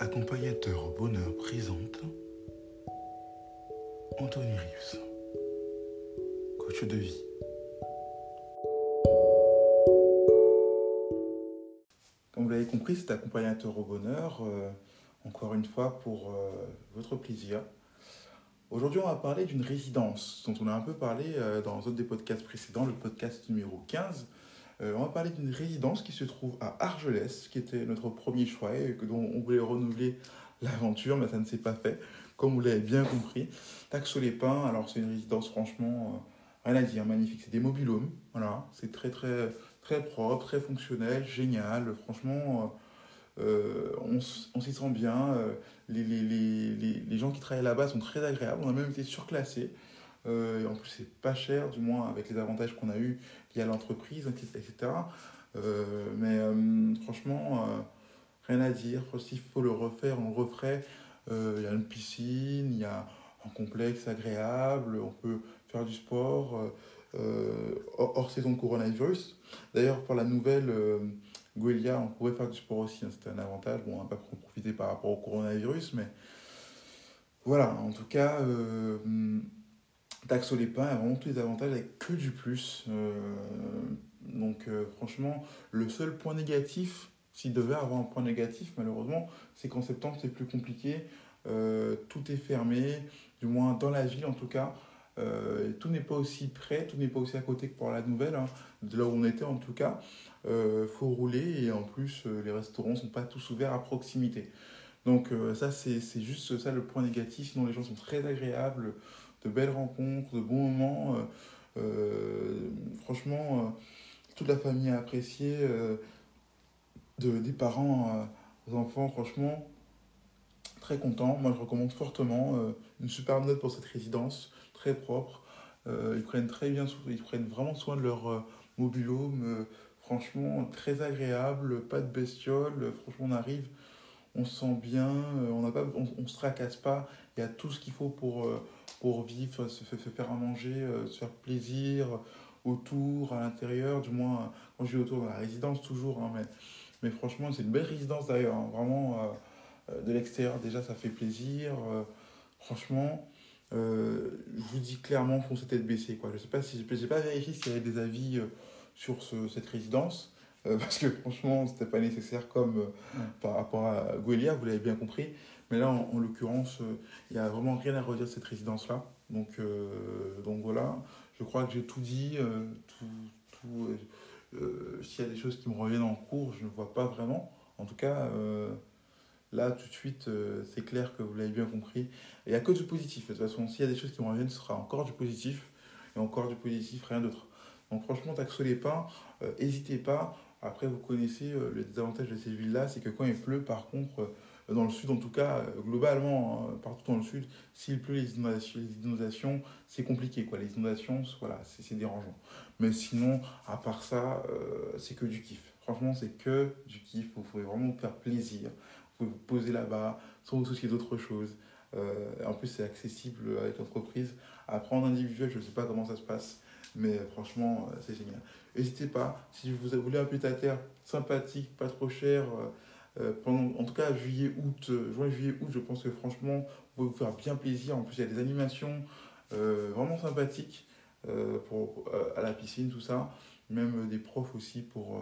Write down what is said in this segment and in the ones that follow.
Accompagnateur bonheur présente Anthony Rius, coach de vie. Comme vous l'avez compris, c'est accompagnateur au bonheur, euh, encore une fois pour euh, votre plaisir. Aujourd'hui, on va parler d'une résidence dont on a un peu parlé euh, dans un des podcasts précédents, le podcast numéro 15. Euh, on va parler d'une résidence qui se trouve à Argelès, qui était notre premier choix et dont on voulait renouveler l'aventure, mais ça ne s'est pas fait, comme vous l'avez bien compris. Taxo-les-Pins, alors c'est une résidence franchement, euh, rien à dire, magnifique. C'est des mobilhomes, voilà, c'est très très très propre, très fonctionnel, génial. Franchement, euh, on, s'y sent bien. les, les, les, les, les gens qui travaillent là-bas sont très agréables. On a même été surclassés. Euh, et en plus, c'est pas cher, du moins avec les avantages qu'on a eu liés à l'entreprise, etc. Euh, mais euh, franchement, rien à dire. S'il faut le refaire, on le referait. Il y a une piscine, il y a un complexe agréable, on peut faire du sport hors, saison coronavirus. D'ailleurs, pour la nouvelle Guelia, on pourrait faire du sport aussi, hein, c'était un avantage. Bon, on n'a pas profité par rapport au coronavirus, mais voilà, en tout cas, Taxo les Pins a vraiment tous les avantages avec que du plus. Euh, donc, euh, franchement, le seul point négatif, s'il devait avoir un point négatif, malheureusement, c'est qu'en septembre, c'est plus compliqué. Euh, tout est fermé, du moins dans la ville en tout cas. Tout n'est pas aussi près, tout n'est pas aussi à côté que pour la nouvelle, hein, de là où on était en tout cas. Faut rouler et en plus, les restaurants sont pas tous ouverts à proximité. Donc, ça, c'est juste ça le point négatif. Sinon, les gens sont très agréables, de belles rencontres, de bons moments. Euh, euh, franchement, euh, toute la famille a apprécié, de, des parents aux enfants, franchement, très content. Moi, je recommande fortement une superbe note pour cette résidence, très propre. Ils prennent très bien, soin- ils prennent vraiment soin de leur mobilhome. franchement, très agréable, pas de bestiole. franchement, on arrive, on se sent bien, on n'a on, se tracasse pas. Il y a tout ce qu'il faut pour, pour vivre, se, fa- se faire à manger, euh, se faire plaisir autour, à l'intérieur. Du moins, quand je dis autour, dans la résidence toujours. hein, mais, mais franchement, c'est une belle résidence d'ailleurs. hein, vraiment, euh, euh, de l'extérieur, déjà, ça fait plaisir. franchement, je vous dis clairement, foncez tête baissée. Quoi. Je sais pas si j'ai pas vérifié s'il y avait des avis sur ce- cette résidence. Euh, parce que franchement, c'était pas nécessaire comme euh, par rapport à Guelia, vous l'avez bien compris. Mais là, en, en l'occurrence, euh, il n'y a vraiment rien à redire de cette résidence-là. Donc, donc voilà, je crois que j'ai tout dit. tout, tout, S'il y a des choses qui me reviennent en cours, je ne vois pas vraiment. En tout cas, là, tout de suite, c'est clair que vous l'avez bien compris. Il n'y a que du positif. De toute façon, s'il y a des choses qui me reviennent, ce sera encore du positif. Et encore du positif, rien d'autre. Donc franchement, taxez les pas, n'hésitez pas. Après, vous connaissez euh, le désavantage de ces villes-là, c'est que quand il pleut, par contre, euh, dans le sud en tout cas, euh, globalement, hein, partout dans le sud, s'il pleut, les inondations, inondations c'est compliqué. Quoi. Les inondations, voilà, c'est dérangeant. Mais sinon, à part ça, euh, c'est que du kiff. Franchement, c'est que du kiff. Vous pouvez vraiment vous faire plaisir. Vous pouvez vous poser là-bas, sans vous soucier d'autre chose. En plus, c'est accessible avec l'entreprise. Après, en individuel, je ne sais pas comment ça se passe. Mais franchement, euh, c'est génial. N'hésitez pas, si vous voulez un pied à terre sympathique, pas trop cher, euh, euh, pendant, en tout cas juillet, août, juin, juillet, août, je pense que franchement, vous pouvez vous faire bien plaisir. En plus, il y a des animations vraiment sympathique pour, à la piscine, tout ça. Même des profs aussi pour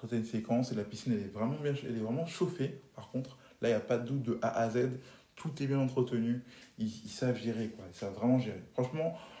certaines séquences. Et la piscine, elle est vraiment, bien, elle est vraiment chauffée, par contre. Là, il n'y a pas de doute de A à Z. Tout est bien entretenu. Ils, savent gérer, quoi. Ils savent vraiment gérer. Franchement,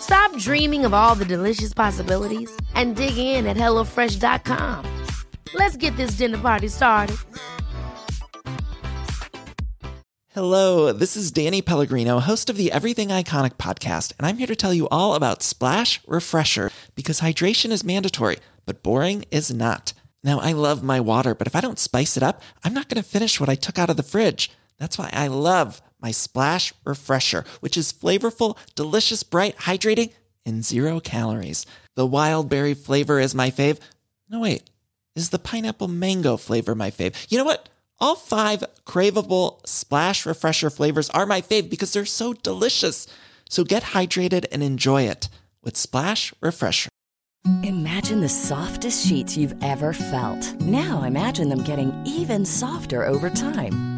Stop dreaming of all the delicious possibilities and dig in at HelloFresh.com. Let's get this dinner party started. Hello, this is Danny Pellegrino, host of the Everything Iconic podcast, and I'm here to tell you all about Splash Refresher because hydration is mandatory, but boring is not. Now, I love my water, but if I don't spice it up, I'm not going to finish what I took out of the fridge. That's why I love my Splash Refresher, which is flavorful, delicious, bright, hydrating, and zero calories. The wild berry flavor is my fave. No, wait, is the pineapple mango flavor my fave? You know what? All five craveable Splash Refresher flavors are my fave because they're so delicious. So get hydrated and enjoy it with Splash Refresher. Imagine the softest sheets you've ever felt. Now imagine them getting even softer over time.